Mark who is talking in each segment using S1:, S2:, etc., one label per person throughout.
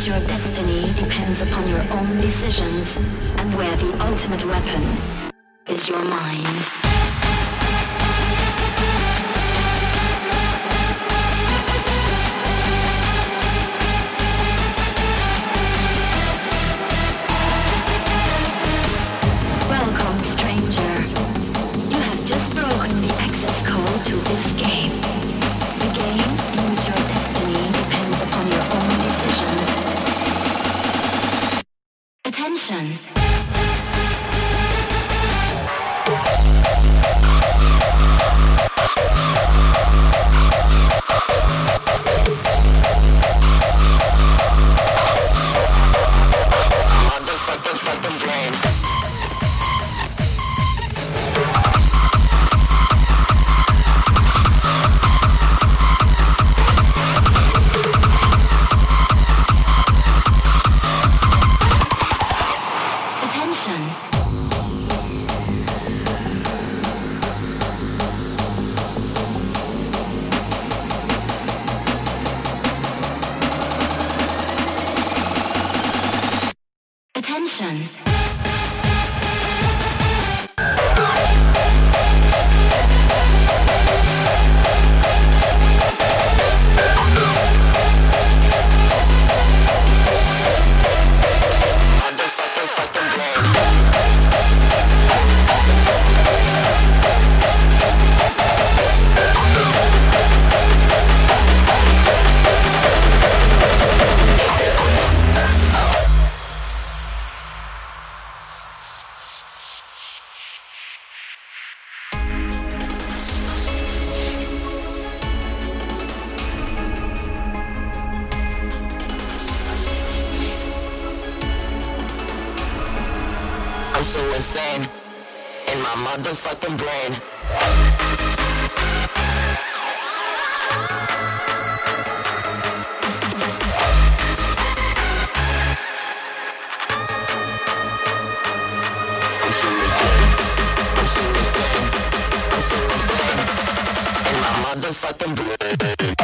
S1: that your
S2: destiny depends upon your own decisions and where the ultimate weapon is your mind.
S3: I'm so insane in my motherfucking brain. motherfucking
S4: blood.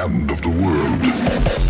S4: end of the world.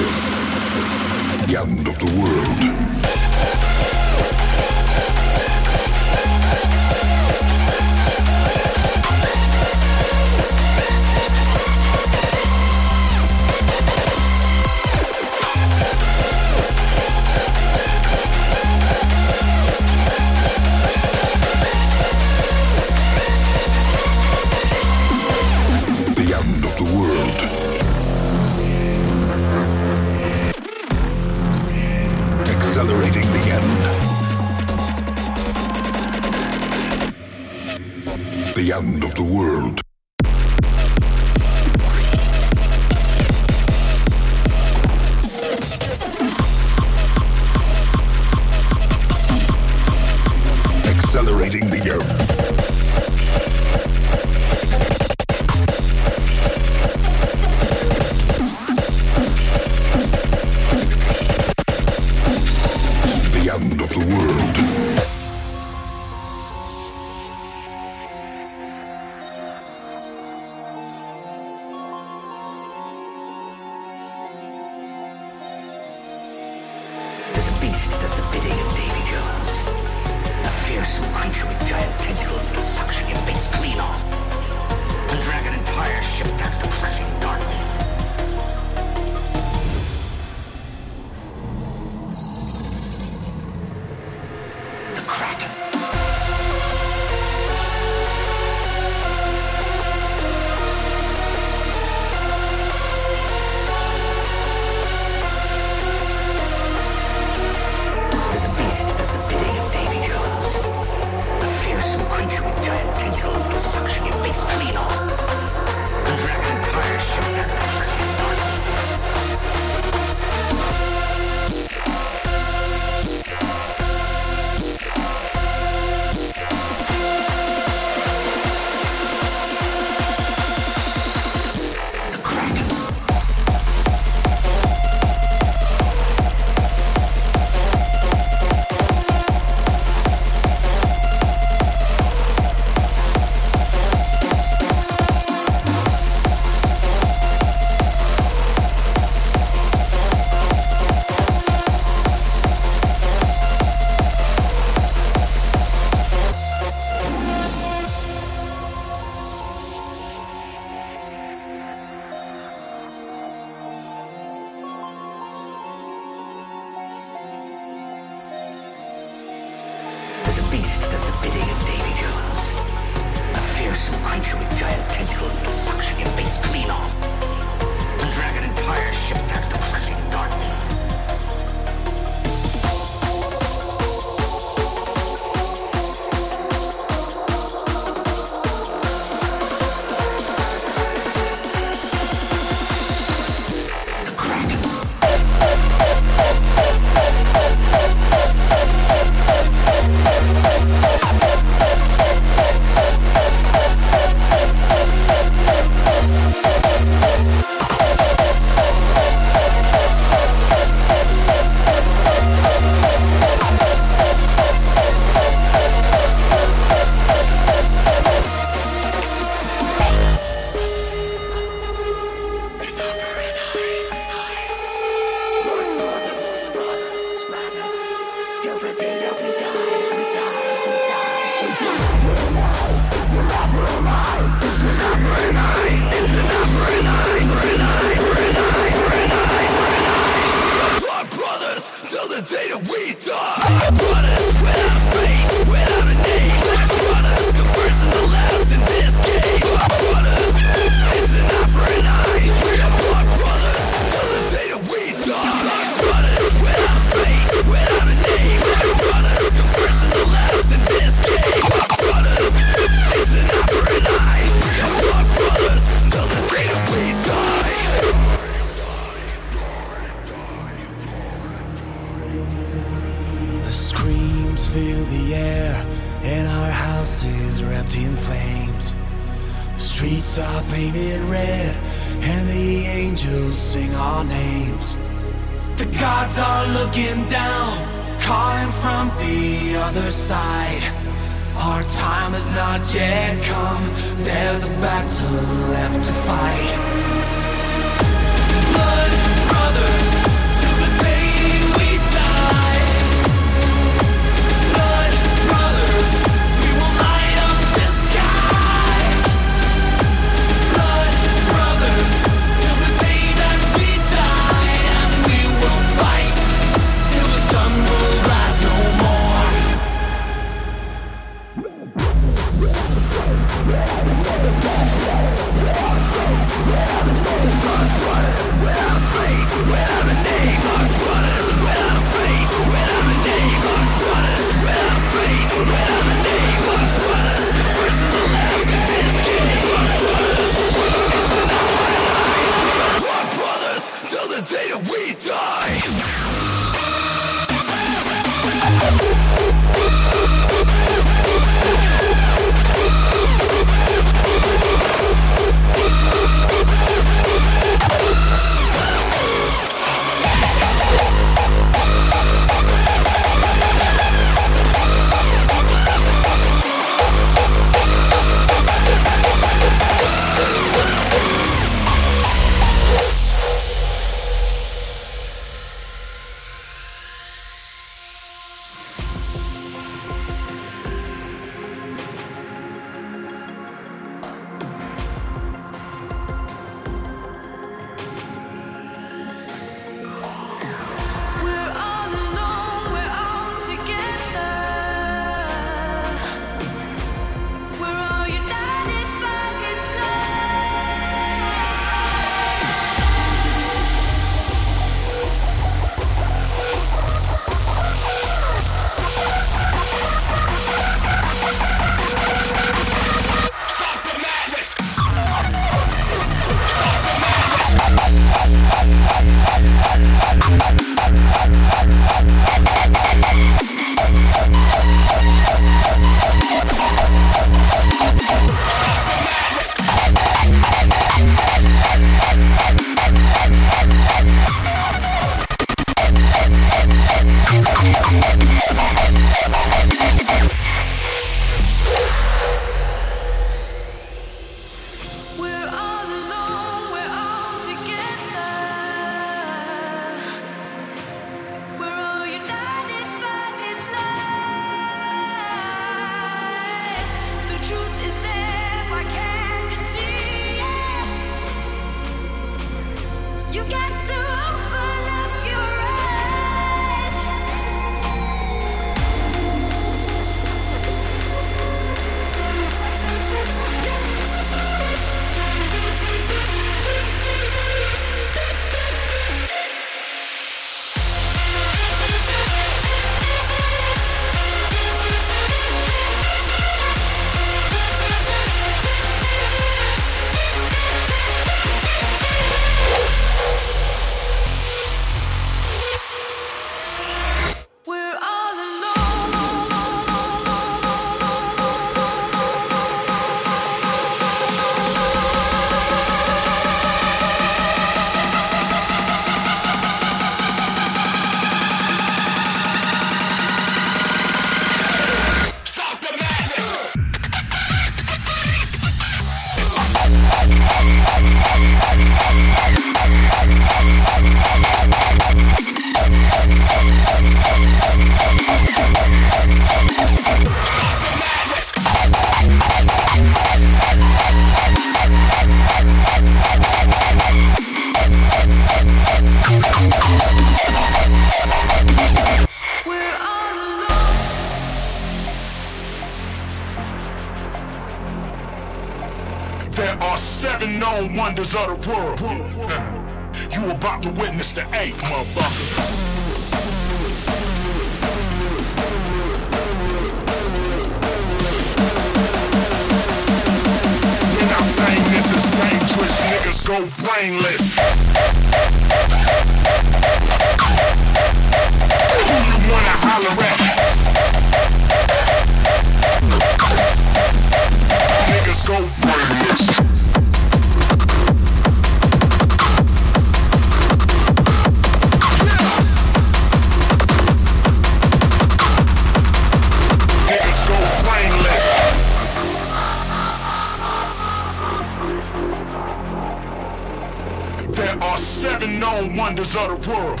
S5: There
S4: are seven known wonders of the world.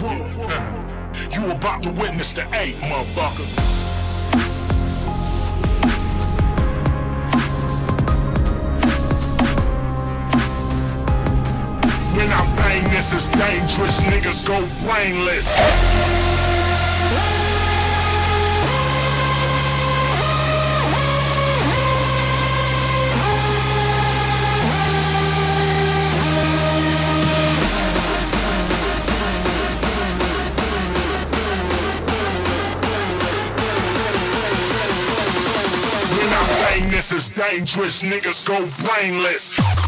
S4: You about to witness the eighth, motherfucker. When
S6: I bang, this is dangerous. Niggas go brainless. This is dangerous. Niggas go brainless.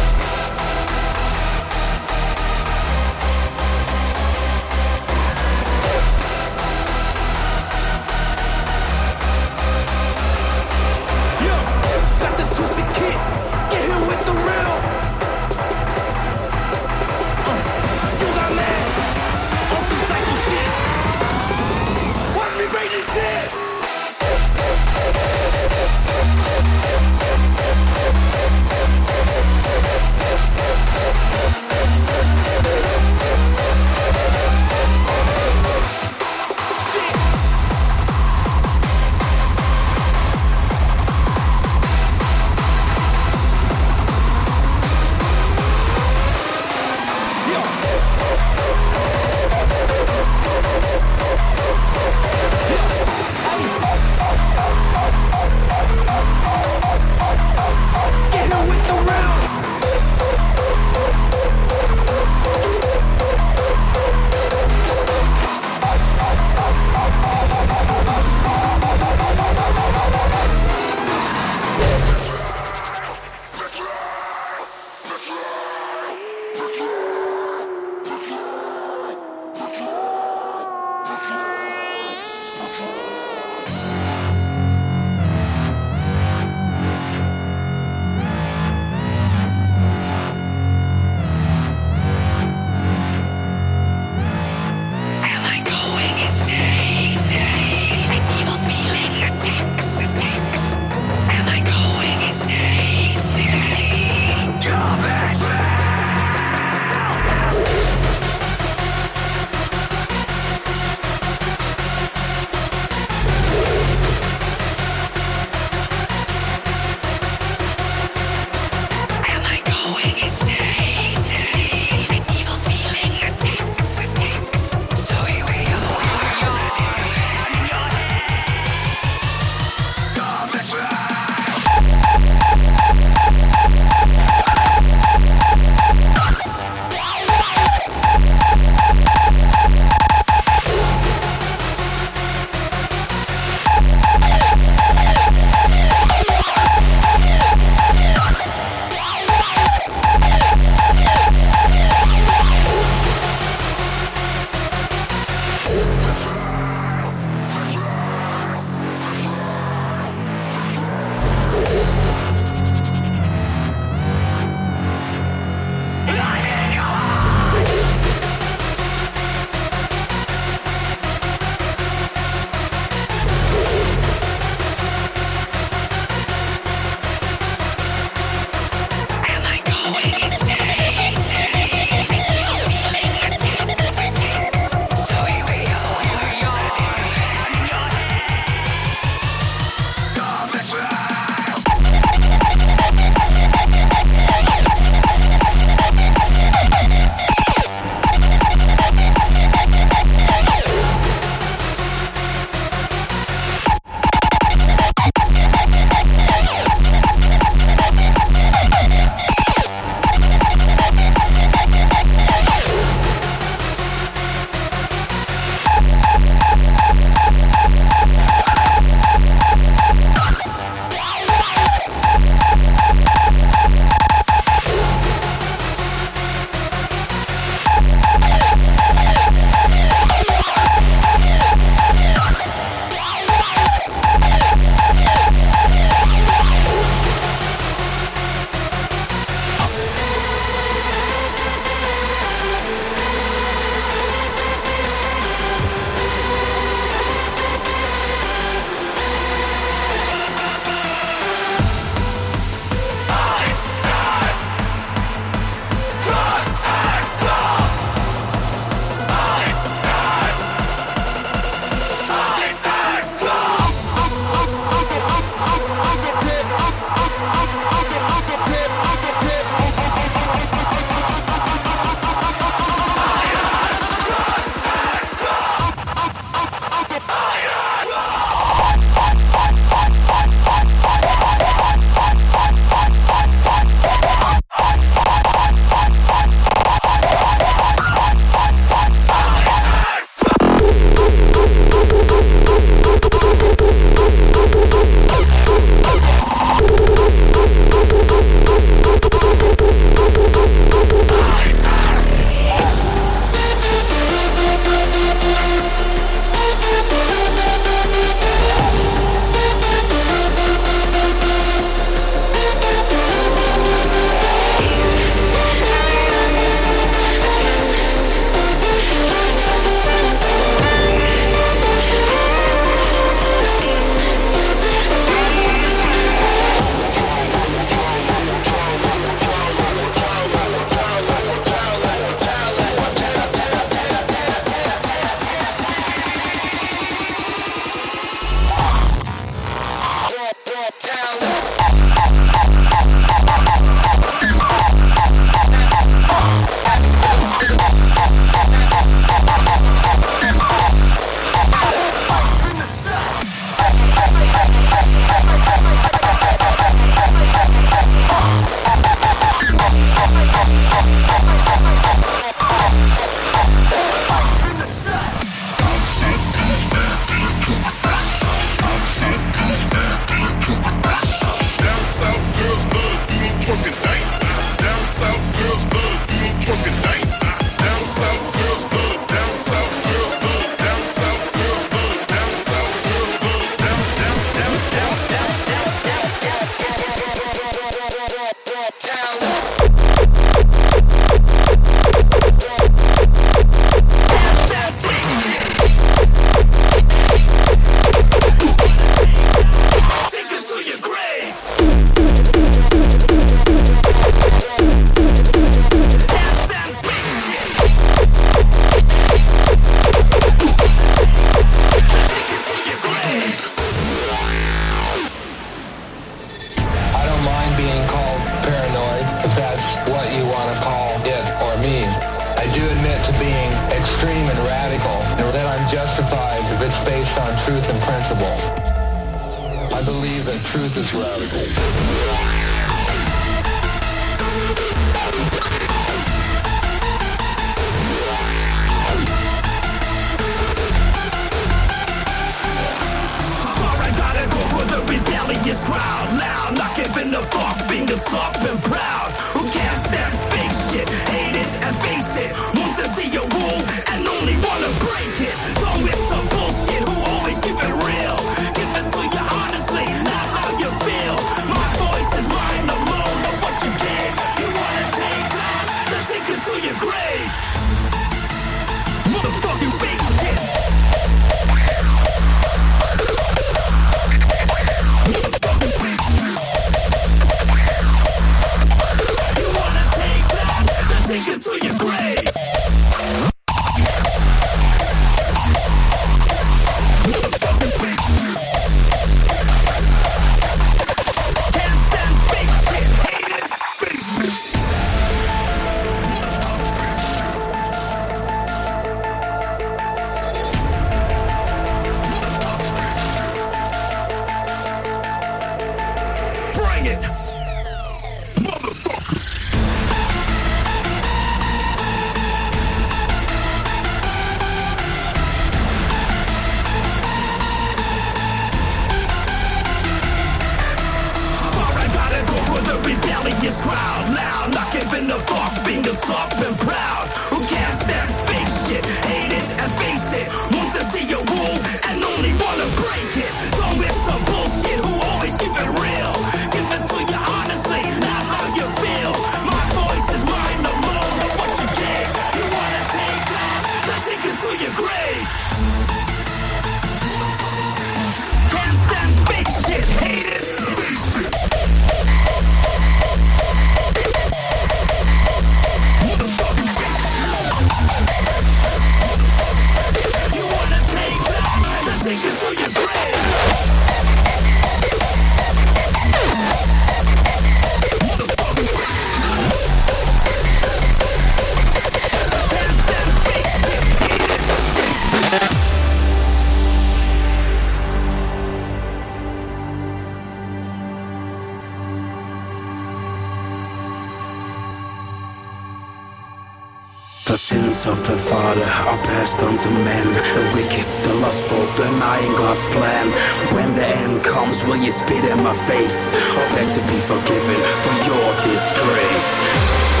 S7: God's fault, denying God's plan. When the end comes, will you spit in my face? Or beg to be forgiven for your disgrace?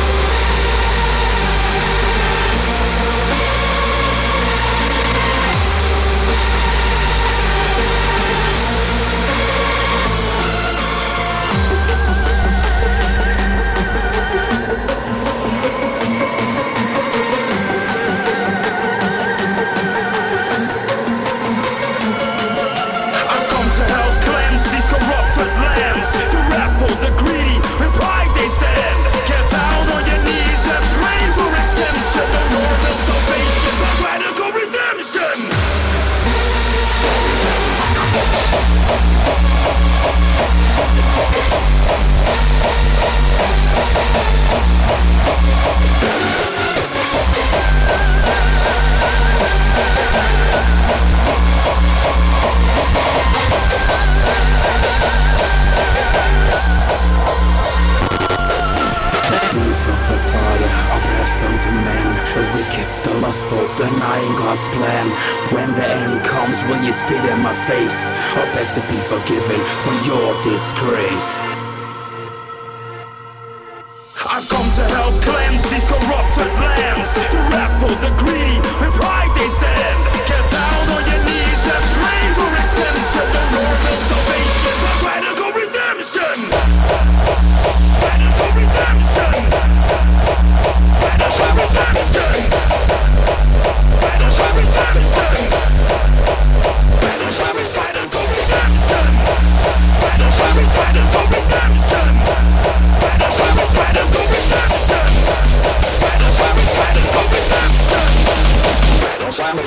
S6: Don't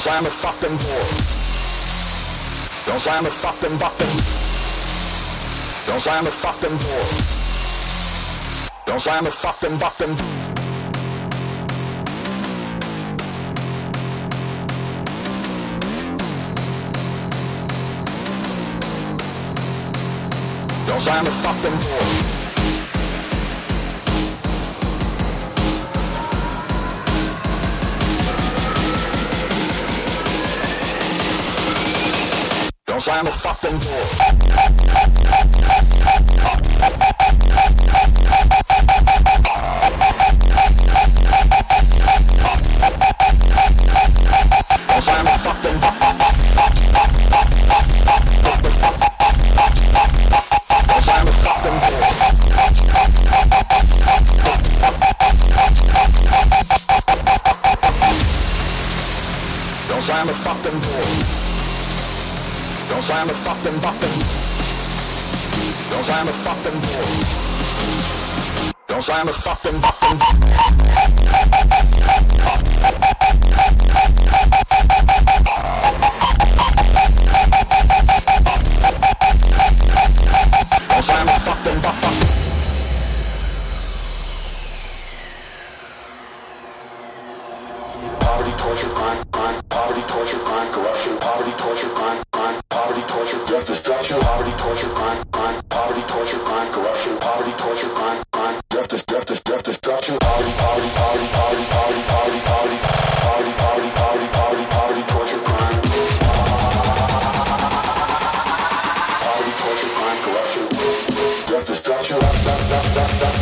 S6: say I'm a fucking door. Don't say I'm a fucking fucking. Don't say I'm a fucking door. Don't say I'm a fucking fucking.
S3: Don't say I'm a fucking door. Cause I'm a fucking whore. Cause I'm a fucking I am a fucking fucking. Cause I am a fucking boy. Cause I am a fucking
S6: fucking. culture, crime, corruption, death, destruction.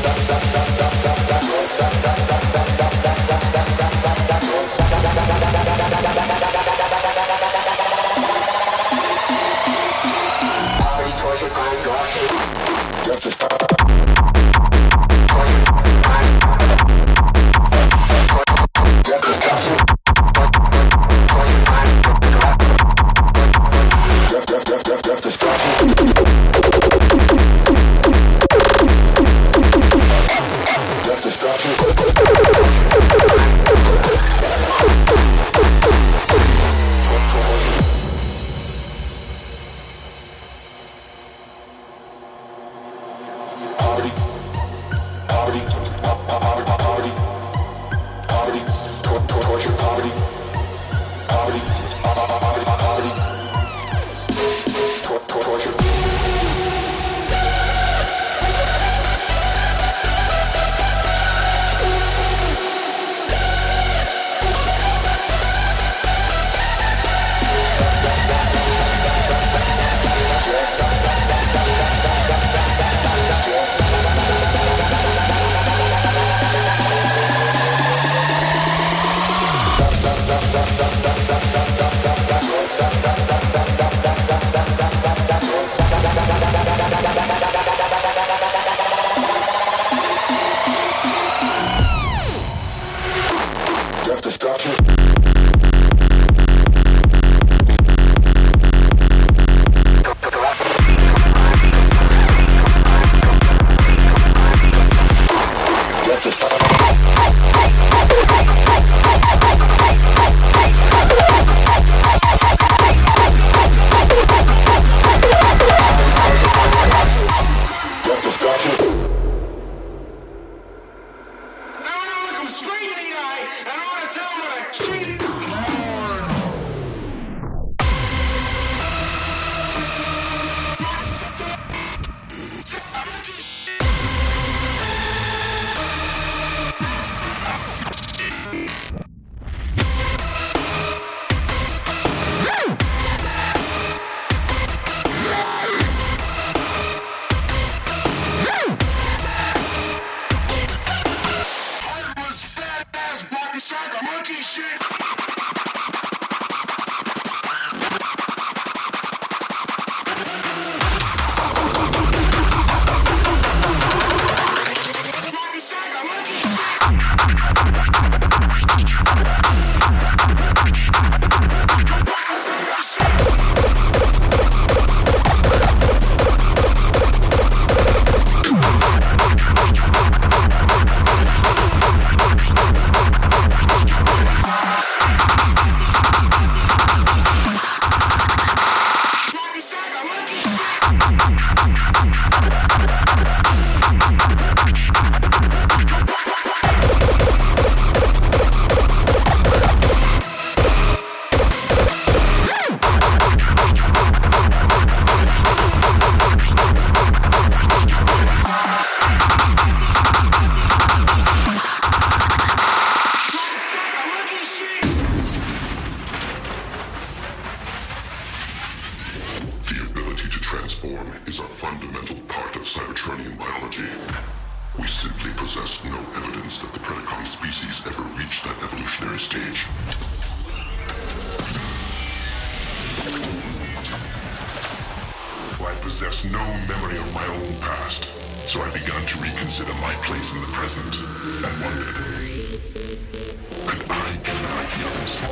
S8: Possess no memory of my own past, so I began to reconsider my place in the present and wondered, could I be ideas?